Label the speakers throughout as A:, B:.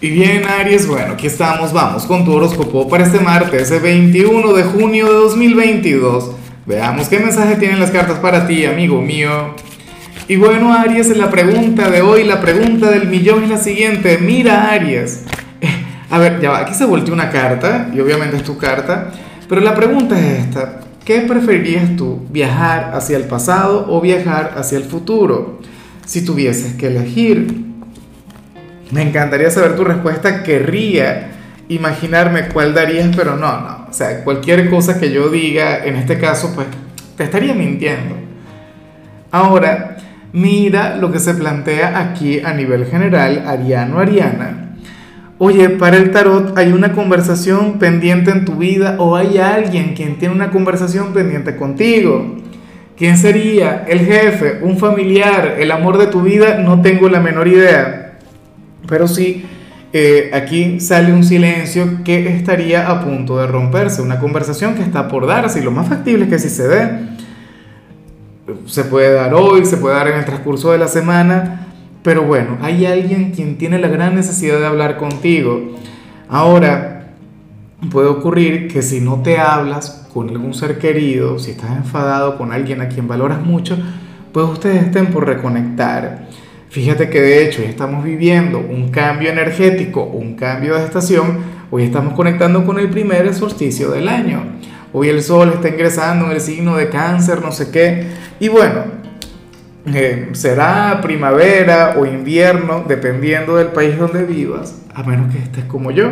A: Y bien, Aries, bueno, aquí estamos, vamos con tu horóscopo para este martes, el 21 de junio de 2022. Veamos qué mensaje tienen las cartas para ti, amigo mío. Y bueno, Aries, la pregunta de hoy, la pregunta del millón es la siguiente. Mira, Aries. A ver, ya va, aquí se volteó una carta, y obviamente es tu carta, pero la pregunta es esta. ¿Qué preferirías tú, viajar hacia el pasado o viajar hacia el futuro? Si tuvieses que elegir, me encantaría saber tu respuesta. Querría imaginarme cuál darías, pero no, no. O sea, cualquier cosa que yo diga, en este caso, pues te estaría mintiendo. Ahora, mira lo que se plantea aquí a nivel general, Ariano, Ariana. Oye, para el tarot hay una conversación pendiente en tu vida o hay alguien quien tiene una conversación pendiente contigo. ¿Quién sería? ¿El jefe? ¿Un familiar? ¿El amor de tu vida? No tengo la menor idea pero sí, eh, aquí sale un silencio que estaría a punto de romperse, una conversación que está por darse y lo más factible es que si se dé. Se puede dar hoy, se puede dar en el transcurso de la semana, pero bueno, hay alguien quien tiene la gran necesidad de hablar contigo. Ahora, puede ocurrir que si no te hablas con algún ser querido, si estás enfadado con alguien a quien valoras mucho, pues ustedes estén por reconectar. Fíjate que de hecho estamos viviendo un cambio energético, un cambio de estación. Hoy estamos conectando con el primer solsticio del año. Hoy el sol está ingresando en el signo de cáncer, no sé qué. Y bueno, eh, será primavera o invierno, dependiendo del país donde vivas, a menos que estés como yo,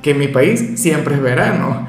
A: que en mi país siempre es verano.